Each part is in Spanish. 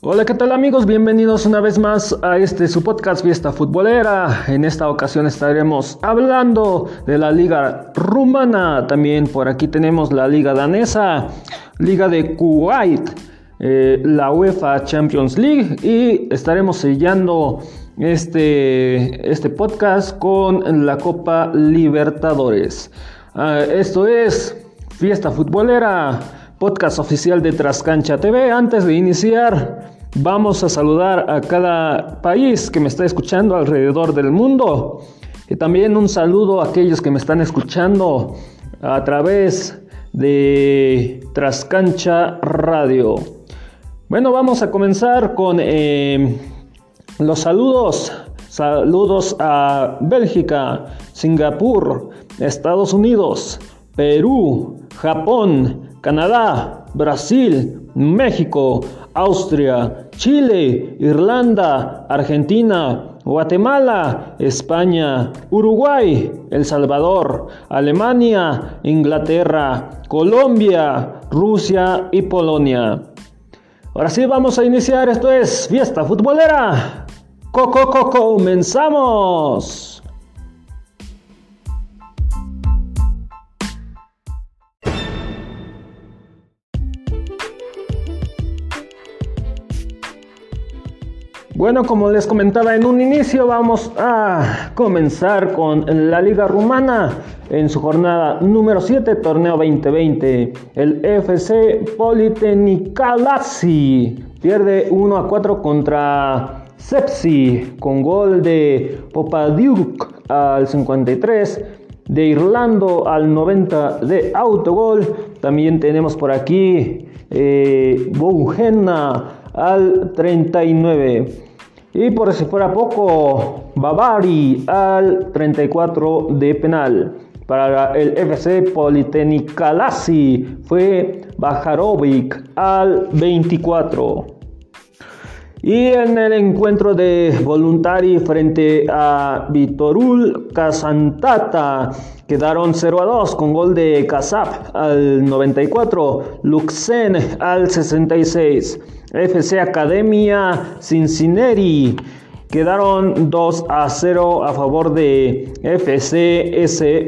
Hola, ¿qué tal amigos? Bienvenidos una vez más a este su podcast Fiesta Futbolera. En esta ocasión estaremos hablando de la liga rumana. También por aquí tenemos la liga danesa, liga de Kuwait, eh, la UEFA Champions League y estaremos sellando este, este podcast con la Copa Libertadores. Ah, esto es Fiesta Futbolera podcast oficial de Trascancha TV. Antes de iniciar, vamos a saludar a cada país que me está escuchando alrededor del mundo. Y también un saludo a aquellos que me están escuchando a través de Trascancha Radio. Bueno, vamos a comenzar con eh, los saludos. Saludos a Bélgica, Singapur, Estados Unidos, Perú, Japón, Canadá, Brasil, México, Austria, Chile, Irlanda, Argentina, Guatemala, España, Uruguay, El Salvador, Alemania, Inglaterra, Colombia, Rusia y Polonia. Ahora sí vamos a iniciar, esto es Fiesta Futbolera. ¡Coco, coco, comenzamos! Bueno, como les comentaba en un inicio, vamos a comenzar con la Liga Rumana en su jornada número 7, torneo 2020. El FC Politenikalasi pierde 1 a 4 contra Sepsi con gol de Popadiuk al 53 de Irlando al 90 de autogol. También tenemos por aquí eh, al 39. Y por si fuera poco, Bavari al 34 de penal. Para el FC Politécnica fue Bajarovic al 24. Y en el encuentro de Voluntari frente a Vitorul Casantata quedaron 0 a 2 con gol de Casap al 94, Luxen al 66. FC Academia Cincinnati quedaron 2 a 0 a favor de FCSB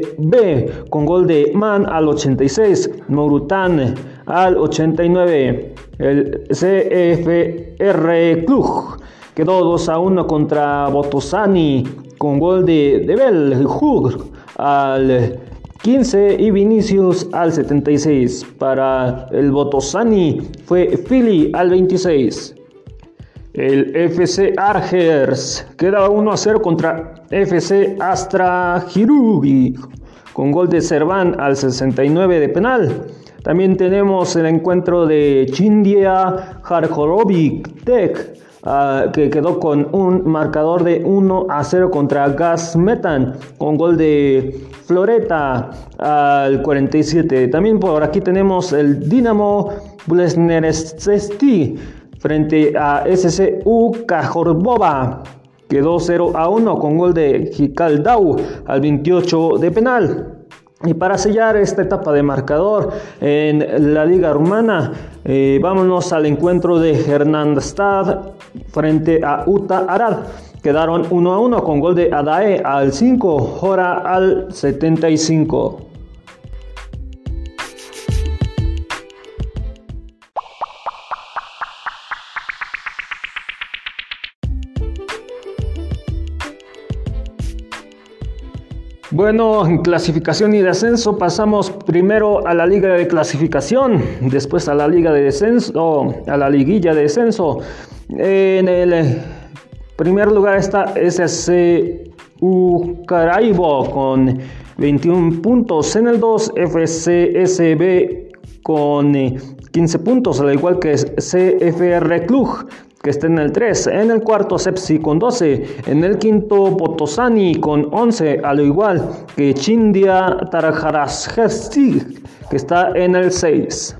con gol de Man al 86, Morutan al 89. El CFR Cluj quedó 2 a 1 contra Botosani con gol de Debel al 15 y Vinicius al 76. Para el Botosani fue Philly al 26. El FC Argers queda 1 a 0 contra FC Astra Girugi con gol de Serván al 69 de penal. También tenemos el encuentro de Chindia Harjorovic Tech Ah, que quedó con un marcador de 1 a 0 contra Gas Metan, con gol de Floreta al 47. También por aquí tenemos el Dinamo Blesneresti frente a SCU Cajorbova. Quedó 0 a 1 con gol de Jicaldau al 28 de penal. Y para sellar esta etapa de marcador en la liga rumana, eh, vámonos al encuentro de Hernandstad frente a Uta Arad. Quedaron 1 a 1 con gol de Adae al 5, Jora al 75. Bueno, en clasificación y descenso pasamos primero a la liga de clasificación, después a la liga de descenso, a la liguilla de descenso. En el eh, primer lugar está SCU Caraibo con 21 puntos. En el 2 FCSB con 15 eh, puntos, al igual que CFR Cluj que está en el 3, en el cuarto Sepsi con 12, en el quinto Potosani con 11, a lo igual que Chindia Tarajarashesti, que está en el 6.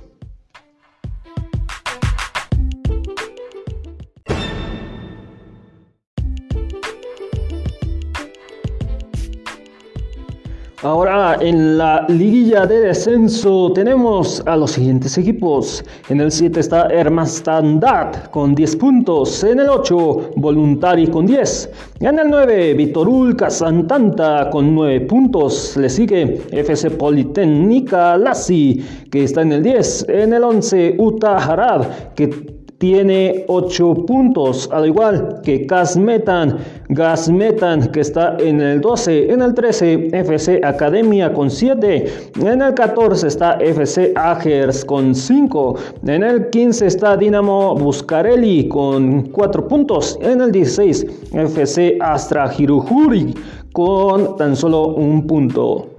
Ahora en la liguilla de descenso tenemos a los siguientes equipos. En el 7 está Hermastandad con 10 puntos. En el 8 Voluntari con 10. En el 9 Vitorul Santanta con 9 puntos. Le sigue FC Politécnica Lassi que está en el 10. En el 11 Uta Harad que tiene 8 puntos, al igual que Gasmetan, Gasmetan que está en el 12, en el 13 FC Academia con 7, en el 14 está FC Agers con 5, en el 15 está Dinamo Buscarelli con 4 puntos, en el 16 FC Astra Hiruhuri con tan solo un punto.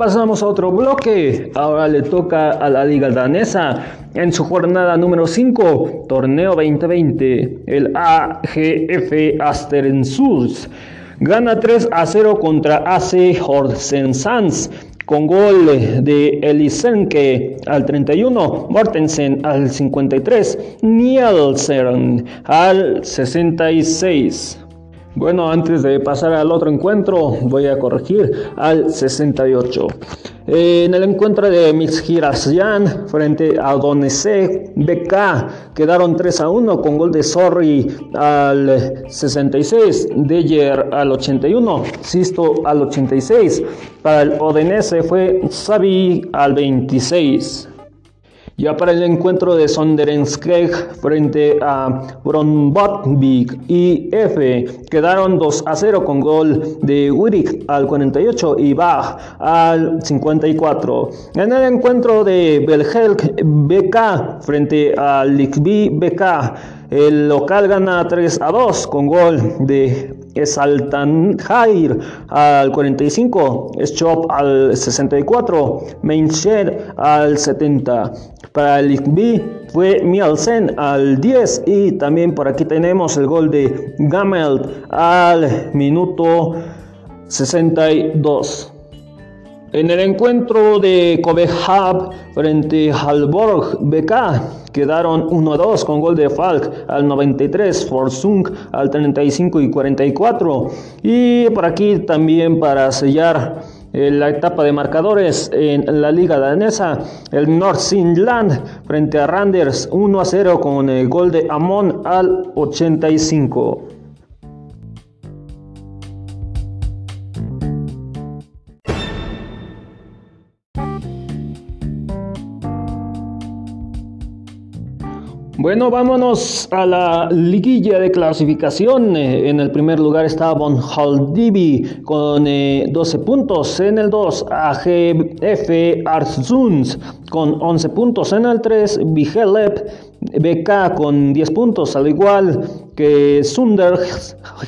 Pasamos a otro bloque. Ahora le toca a la Liga Danesa en su jornada número 5, torneo 2020. El AGF Asterensurs gana 3 a 0 contra AC Horsensans con gol de Elisenke al 31, Mortensen al 53, Nielsen al 66. Bueno, antes de pasar al otro encuentro, voy a corregir al 68. En el encuentro de Mixgirasyan frente a Donese BK quedaron 3 a 1 con gol de Sorry al 66, Deyer al 81, Sisto al 86. Para el Odenese fue Sabi al 26. Ya para el encuentro de Sonderenskeg frente a Bronbotvik y F quedaron 2 a 0 con gol de Wirik al 48 y Bach al 54. En el encuentro de Belgelk BK frente a Likby BK, el local gana 3 a 2 con gol de Jair al 45, Schop al 64, Mainshed al 70. Para el ICB fue Mielsen al 10 y también por aquí tenemos el gol de Gamel al minuto 62. En el encuentro de Hub frente al Borg BK quedaron 1-2 con gol de Falk al 93, Forsung al 35 y 44. Y por aquí también para sellar la etapa de marcadores en la liga danesa, el Nordsjælland frente a Randers 1 0 con el gol de Amon al 85. Bueno, vámonos a la liguilla de clasificación. En el primer lugar está Von Haldibi con 12 eh, puntos. En el 2, AGF Arzuns con 11 puntos. En el 3, Vigelep BK con 10 puntos, al igual que Sunder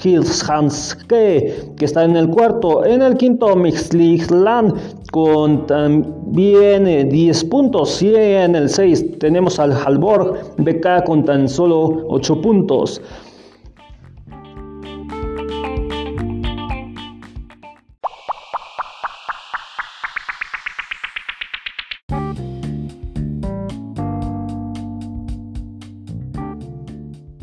Hilshanske, que está en el cuarto. En el quinto, Mixligland con también 10 puntos. Y en el 6 tenemos al Halborg BK con tan solo 8 puntos.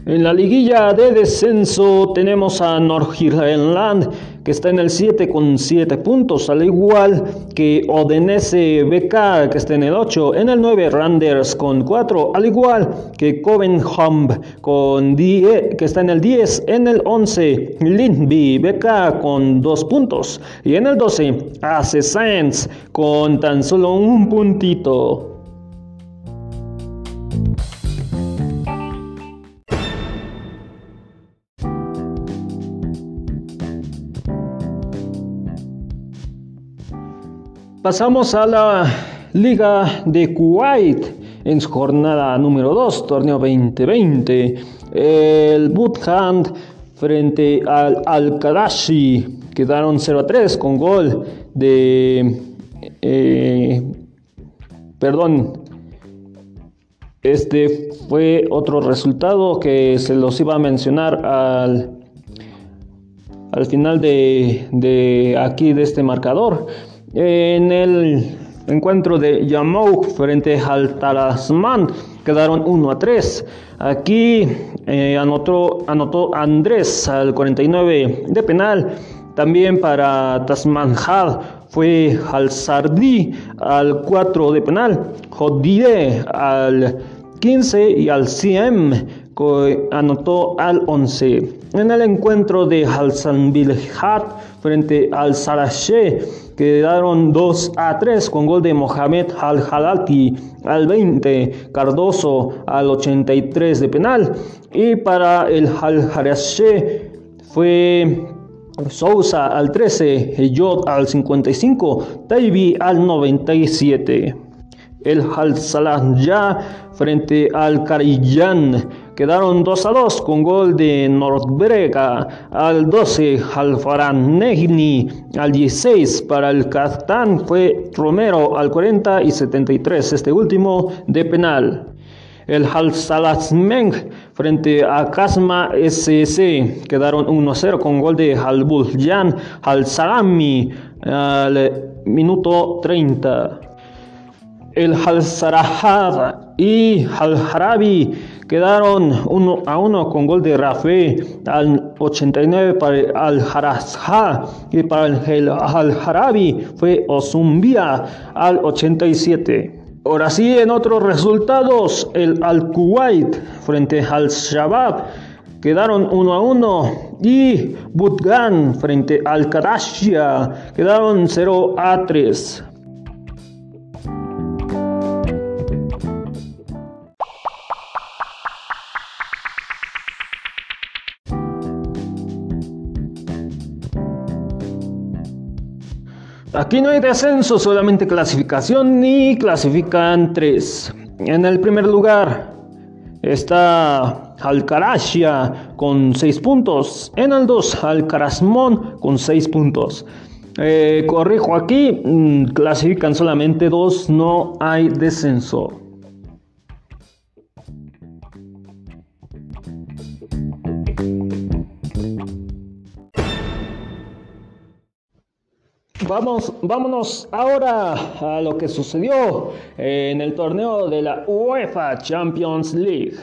En la liguilla de descenso tenemos a Nordirland que está en el 7 con 7 puntos, al igual que Odenese BK que está en el 8, en el 9 Randers con 4, al igual que Covenham con 10, que está en el 10, en el 11 Lindby BK con 2 puntos y en el 12 AC Science con tan solo un puntito. Pasamos a la Liga de Kuwait en su jornada número 2, torneo 2020. El Boothand frente al Al-Qadashi quedaron 0 a 3 con gol de. Eh, perdón. Este fue otro resultado que se los iba a mencionar al, al final de aquí de este marcador. En el encuentro de Yamouk frente al Talasman quedaron 1 a 3. Aquí eh, anotó, anotó Andrés al 49 de penal. También para Tasmanjad fue al Sardi al 4 de penal. Jodide al 15 y al Siem anotó al 11. En el encuentro de Bilhat frente al Sarache quedaron 2 a 3 con gol de Mohamed Al-Halati al 20, Cardoso al 83 de penal y para el Al-Harache fue Sousa al 13, Yod al 55, Taibi al 97. El Al ya frente al Carillán Quedaron 2 a 2 con gol de Nordbrega al 12, Alfaran Negni al 16. Para el Kaztán fue Romero al 40 y 73, este último de penal. El Halsalasmeng frente a Kasma SS quedaron 1-0 con gol de Halbuljan Halsalami al minuto 30. El Halsarahad y Halharabi Quedaron uno a uno con gol de Rafe al 89 para el Al Harazha y para el Al Harabi fue Ozumbia al 87. Ahora sí, en otros resultados, el Al Kuwait frente al Shabab quedaron 1 a 1 y Budgan frente al Kadashia quedaron 0 a 3. Aquí no hay descenso, solamente clasificación y clasifican tres. En el primer lugar está Alcaracia con 6 puntos. En el 2, Alcarazmón con 6 puntos. Eh, corrijo aquí, mm, clasifican solamente dos, no hay descenso. Vamos, vámonos ahora a lo que sucedió en el torneo de la UEFA Champions League.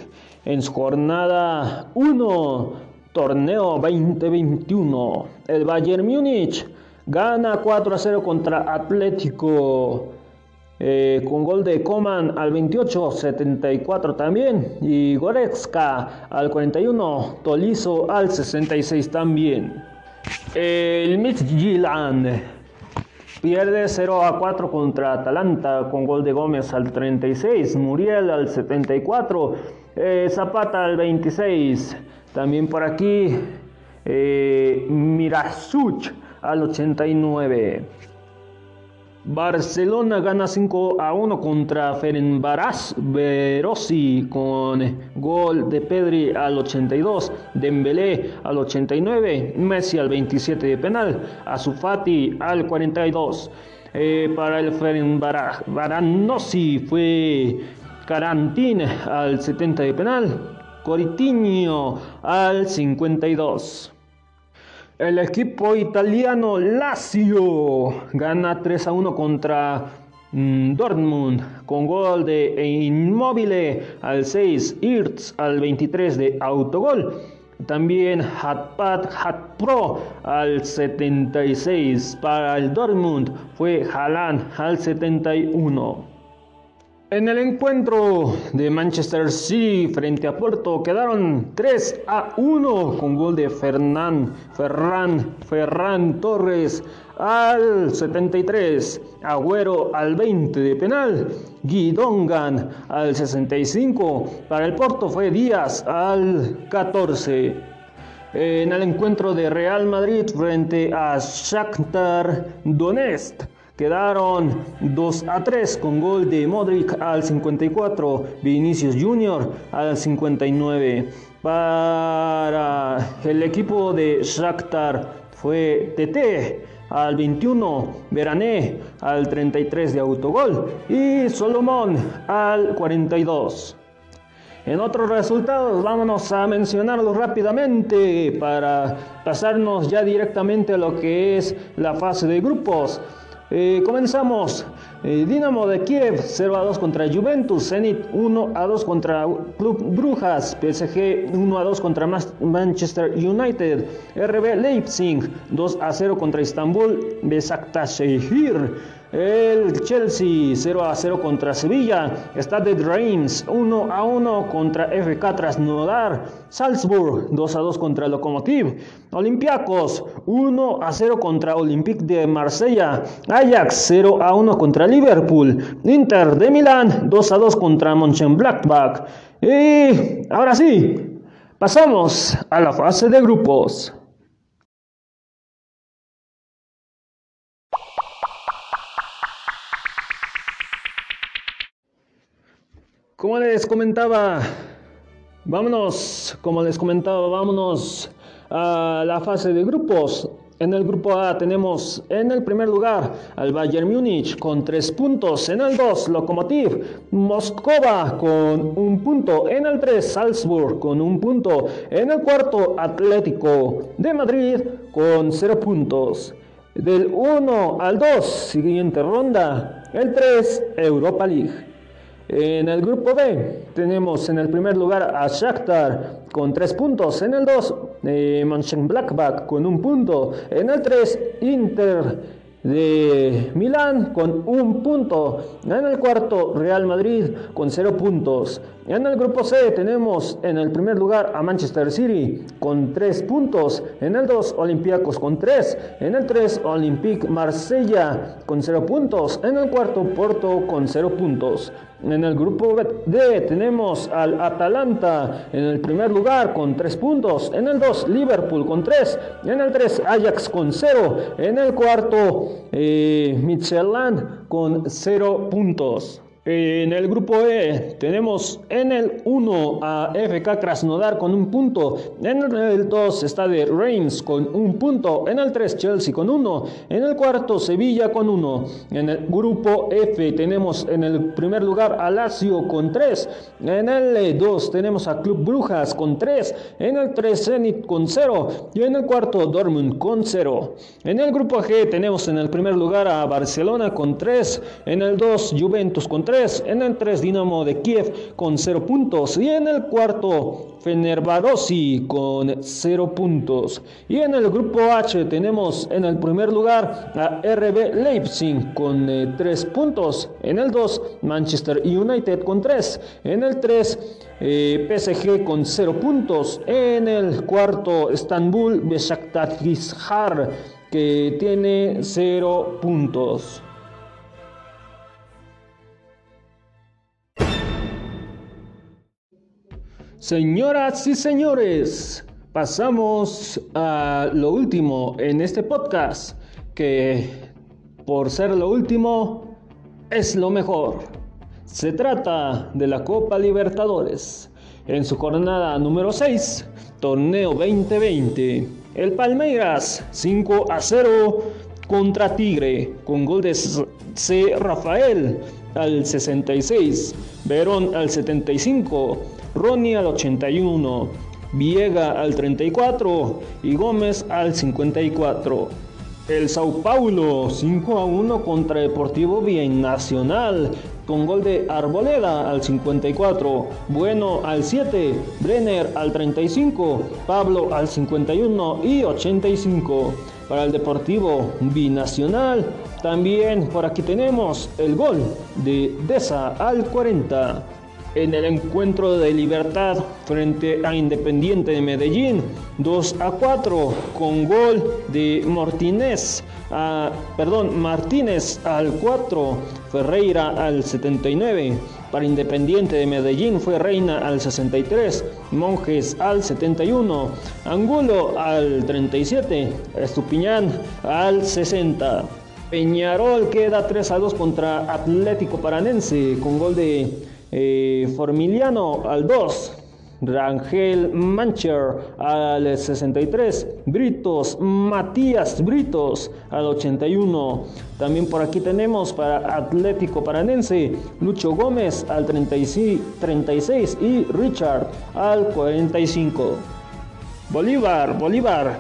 En su jornada 1, torneo 2021, el Bayern Múnich gana 4 a 0 contra Atlético. Eh, con gol de Coman al 28, 74 también. Y Goretzka al 41, Tolizo al 66 también. El Midtjylland Pierde 0 a 4 contra Atalanta con gol de Gómez al 36, Muriel al 74, eh, Zapata al 26. También por aquí eh, al 89. Barcelona gana 5 a 1 contra Ferenbaraz Verossi con gol de Pedri al 82, Dembélé al 89, Messi al 27 de penal, Azufati al 42. Eh, para el Ferenbaraz fue Carantín al 70 de penal, Coritiño al 52. El equipo italiano Lazio gana 3 a 1 contra mm, Dortmund con gol de Inmóvil al 6, Irtz al 23 de autogol. También Hatpat Hatpro al 76 para el Dortmund fue Haaland al 71. En el encuentro de Manchester City frente a Puerto quedaron 3 a 1 con gol de Fernán Ferran Ferran Torres al 73, Agüero al 20 de penal, Guidongan al 65, para el Porto fue Díaz al 14. En el encuentro de Real Madrid frente a Shakhtar Donetsk Quedaron 2 a 3 con gol de Modric al 54, Vinicius Junior al 59. Para el equipo de Shakhtar fue TT al 21, Verané al 33 de autogol y Solomón al 42. En otros resultados, vámonos a mencionarlos rápidamente para pasarnos ya directamente a lo que es la fase de grupos. Eh, comenzamos. Eh, Dinamo de Kiev 0 a 2 contra Juventus, Zenit 1 a 2 contra Club Brujas, PSG 1 a 2 contra Manchester United, RB Leipzig 2 a 0 contra Istanbul, Besiktasehir. El Chelsea 0 a 0 contra Sevilla. Stade Reims 1 a 1 contra FK Krasnodar. Salzburg 2 a 2 contra Lokomotiv. Olympiacos 1 a 0 contra Olympique de Marsella. Ajax 0 a 1 contra Liverpool. Inter de Milán 2 a 2 contra Mönchengladbach. Y ahora sí, pasamos a la fase de grupos. Como les comentaba, vámonos, como les comentaba, vámonos a la fase de grupos. En el grupo A tenemos en el primer lugar al Bayern Múnich con tres puntos. En el 2, Lokomotiv Moscova con un punto. En el 3, Salzburg con un punto. En el cuarto, Atlético de Madrid con cero puntos. Del 1 al 2, siguiente ronda. El 3, Europa League. En el grupo B tenemos en el primer lugar a Shakhtar con 3 puntos. En el 2, eh, Mönchengladbach con un punto. En el 3, Inter de Milán con un punto. En el cuarto, Real Madrid con 0 puntos. En el grupo C tenemos en el primer lugar a Manchester City con 3 puntos. En el 2 Olympiacos con 3. En el 3 Olympique Marsella con 0 puntos. En el cuarto Porto con 0 puntos. En el grupo D tenemos al Atalanta en el primer lugar con 3 puntos. En el 2 Liverpool con 3. En el 3 Ajax con 0. En el cuarto eh, con 0 puntos. En el grupo E tenemos en el 1 a FK Krasnodar con un punto, en el 2 está de Reims con un punto, en el 3 Chelsea con 1, en el cuarto Sevilla con 1. En el grupo F tenemos en el primer lugar a Lazio con 3, en el 2 tenemos a Club Brujas con 3, en el 3 Zenit con 0 y en el cuarto Dortmund con 0. En el grupo G tenemos en el primer lugar a Barcelona con 3, en el 2 Juventus con 3, en el 3 Dinamo de Kiev con 0 puntos y en el cuarto Fenerbahce con 0 puntos. Y en el grupo H tenemos en el primer lugar a RB Leipzig con 3 eh, puntos, en el 2 Manchester United con 3, en el 3 eh, PSG con 0 puntos, en el cuarto Estambul Besiktasar que tiene 0 puntos. Señoras y señores, pasamos a lo último en este podcast, que por ser lo último es lo mejor. Se trata de la Copa Libertadores. En su jornada número 6, torneo 2020, el Palmeiras 5 a 0 contra Tigre, con gol de C. Rafael al 66, Verón al 75, Ronnie al 81, Viega al 34 y Gómez al 54. El Sao Paulo 5 a 1 contra Deportivo Nacional con gol de Arboleda al 54, Bueno al 7, Brenner al 35, Pablo al 51 y 85. Para el Deportivo Binacional, también por aquí tenemos el gol de Deza al 40 en el encuentro de Libertad frente a Independiente de Medellín, 2 a 4 con gol de Martínez, perdón, Martínez al 4, Ferreira al 79. Para Independiente de Medellín fue Reina al 63, Monjes al 71, Angulo al 37, Estupiñán al 60. Peñarol queda 3 a 2 contra Atlético Paranense con gol de eh, Formiliano al 2. Rangel Mancher al 63, Britos, Matías Britos al 81. También por aquí tenemos para Atlético Paranense, Lucho Gómez al 36 y Richard al 45. Bolívar, Bolívar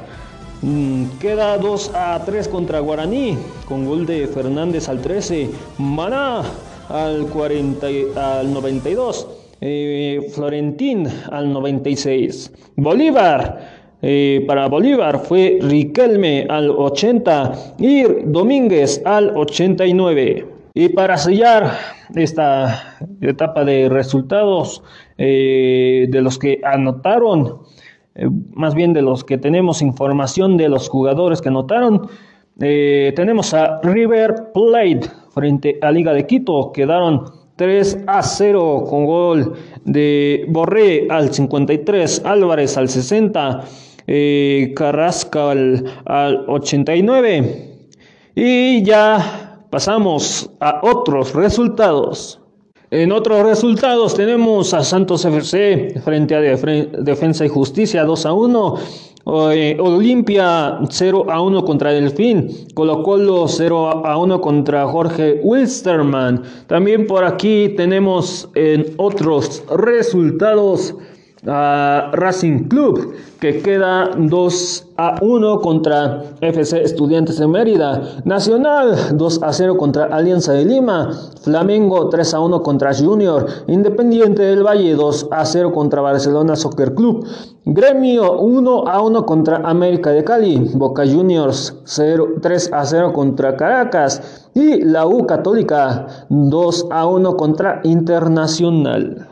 Mm, queda 2 a 3 contra Guaraní con gol de Fernández al 13, Maná al, 40, al 92, eh, Florentín al 96, Bolívar. Eh, para Bolívar fue Riquelme al 80 y Domínguez al 89. Y para sellar esta etapa de resultados eh, de los que anotaron, eh, más bien de los que tenemos información de los jugadores que anotaron, tenemos a River Plate frente a Liga de Quito, quedaron 3 a 0 con gol de Borré al 53, Álvarez al 60, Carrasca al, al 89 y ya Pasamos a otros resultados. En otros resultados tenemos a Santos FC frente a Defensa y Justicia 2 a 1. Eh, Olimpia 0 a 1 contra Delfín, Colo Colo 0 a 1 contra Jorge Wilstermann. También por aquí tenemos en otros resultados a Racing Club, que queda 2 a 1 contra FC Estudiantes de Mérida, Nacional 2 a 0 contra Alianza de Lima, Flamengo 3 a 1 contra Junior, Independiente del Valle 2 a 0 contra Barcelona Soccer Club, Gremio 1 a 1 contra América de Cali, Boca Juniors 0, 3 a 0 contra Caracas. Y la U Católica 2 a 1 contra Internacional.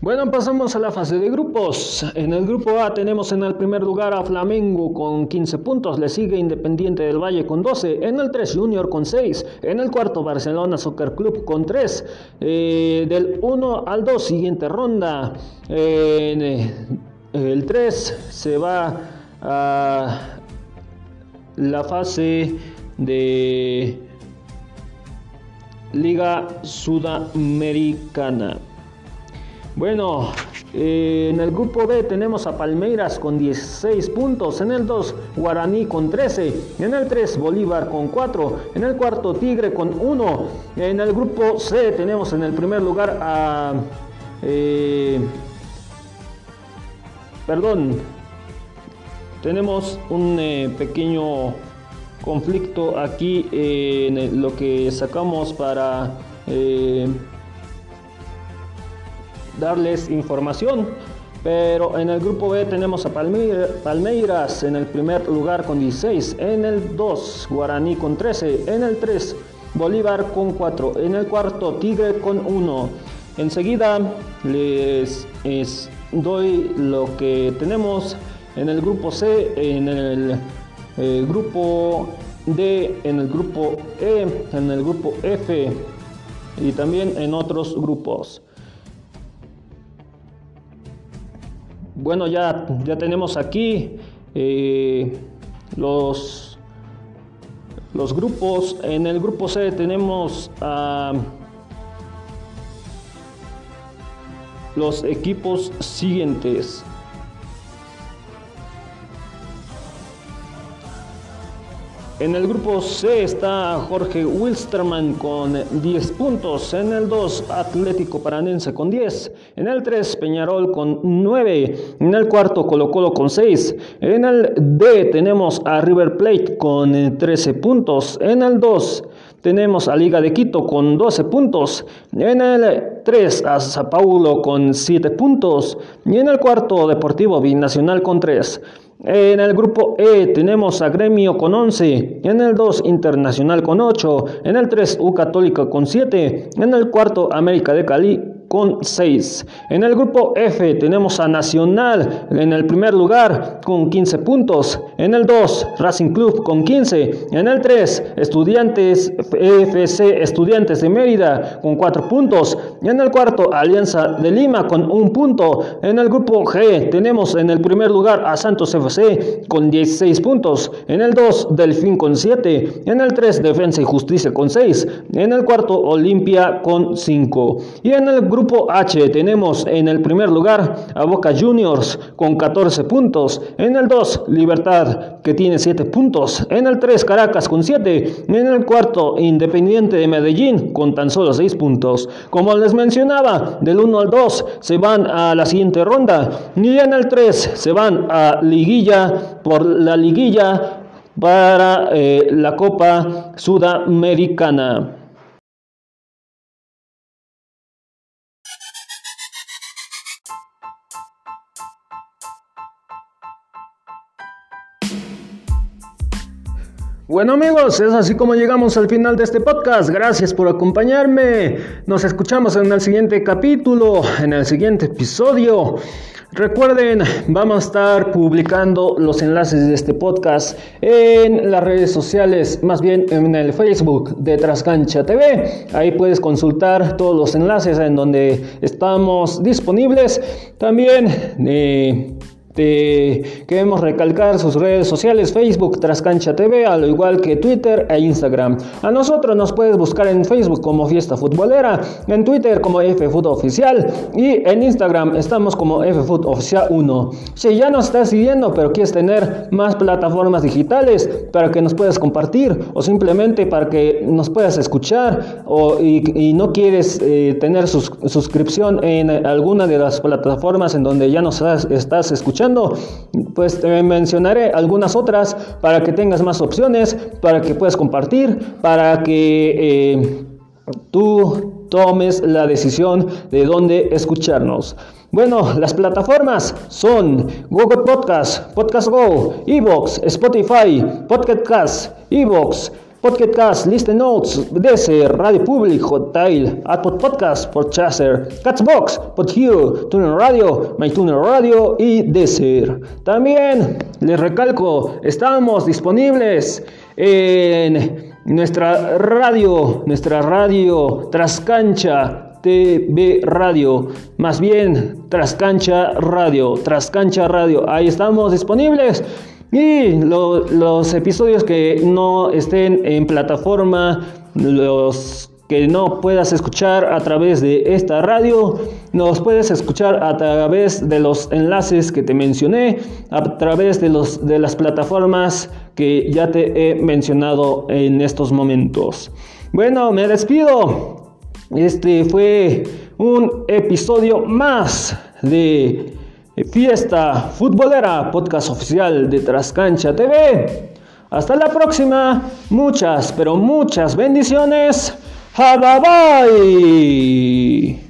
Bueno, pasamos a la fase de grupos. En el grupo A tenemos en el primer lugar a Flamengo con 15 puntos, le sigue Independiente del Valle con 12, en el 3 Junior con 6, en el cuarto Barcelona Soccer Club con 3, eh, del 1 al 2 siguiente ronda, eh, el 3 se va a la fase de Liga Sudamericana. Bueno, eh, en el grupo B tenemos a Palmeiras con 16 puntos, en el 2 Guaraní con 13, en el 3 Bolívar con 4, en el cuarto Tigre con 1, en el grupo C tenemos en el primer lugar a... Eh, perdón, tenemos un eh, pequeño conflicto aquí en lo que sacamos para darles información. Pero en el grupo B tenemos a Palmeiras en el primer lugar con 16, en el 2 Guaraní con 13, en el 3 Bolívar con 4, en el cuarto Tigre con 1. Enseguida les doy lo que tenemos en el grupo C, en el eh, grupo D, en el grupo E, en el grupo F y también en otros grupos. Bueno, ya, ya tenemos aquí eh, los, los grupos. En el grupo C tenemos a los equipos siguientes. En el grupo C está Jorge Wilstermann con 10 puntos. En el 2 Atlético Paranense con 10. En el 3 Peñarol con 9. En el cuarto Colo Colo con 6. En el D tenemos a River Plate con 13 puntos. En el 2 tenemos a Liga de Quito con 12 puntos. En el 3 a Sao Paulo con 7 puntos. Y en el cuarto Deportivo Binacional con 3. En el grupo E tenemos a Gremio con 11, en el 2 Internacional con 8, en el 3 U Católica con 7, en el cuarto América de Cali con 6. En el grupo F tenemos a Nacional en el primer lugar con 15 puntos. En el 2 Racing Club con 15. En el 3 Estudiantes FC Estudiantes de Mérida con 4 puntos. En el cuarto Alianza de Lima con 1 punto. En el grupo G tenemos en el primer lugar a Santos FC con 16 puntos. En el 2 Delfín con 7. En el 3 Defensa y Justicia con 6. En el cuarto Olimpia con 5. Y en el grupo grupo H tenemos en el primer lugar a Boca Juniors con 14 puntos. En el 2, Libertad que tiene 7 puntos. En el 3, Caracas con 7. En el cuarto, Independiente de Medellín con tan solo 6 puntos. Como les mencionaba, del 1 al 2 se van a la siguiente ronda. Y en el 3 se van a liguilla por la liguilla para eh, la Copa Sudamericana. Bueno amigos, es así como llegamos al final de este podcast. Gracias por acompañarme. Nos escuchamos en el siguiente capítulo, en el siguiente episodio. Recuerden, vamos a estar publicando los enlaces de este podcast en las redes sociales, más bien en el Facebook de Trascancha TV. Ahí puedes consultar todos los enlaces en donde estamos disponibles. También eh, queremos recalcar sus redes sociales, Facebook Trascancha TV, al igual que Twitter e Instagram. A nosotros nos puedes buscar en Facebook como Fiesta Futbolera, en Twitter como FFoot Oficial y en Instagram estamos como FFoot Oficial 1. Si ya nos estás siguiendo pero quieres tener más plataformas digitales para que nos puedas compartir o simplemente para que nos puedas escuchar o, y, no quieres eh, tener suscripción en alguna de las plataformas en donde ya nos estás escuchando, pues te mencionaré algunas otras para que tengas más opciones, para que puedas compartir, para que eh, tú tomes la decisión de dónde escucharnos. Bueno, las plataformas son Google Podcast, Podcast Go, Evox, Spotify, Podcast Evox, Podcast, Listen Notes, DC, Radio Public, Hotel, Apple Podcast, Podchaser, Catsbox, Podhero, Tuner Radio, MyTuner Radio y Deezer. También les recalco, estamos disponibles en nuestra radio, nuestra radio Trascancha TV Radio, más bien Trascancha Radio, Trascancha Radio, ahí estamos disponibles. Y los episodios que no estén en plataforma, los que no puedas escuchar a través de esta radio, nos puedes escuchar a través de los enlaces que te mencioné, a través de, los, de las plataformas que ya te he mencionado en estos momentos. Bueno, me despido. Este fue un episodio más de Fiesta Futbolera, podcast oficial de Trascancha TV. Hasta la próxima. Muchas, pero muchas bendiciones. Bye bye.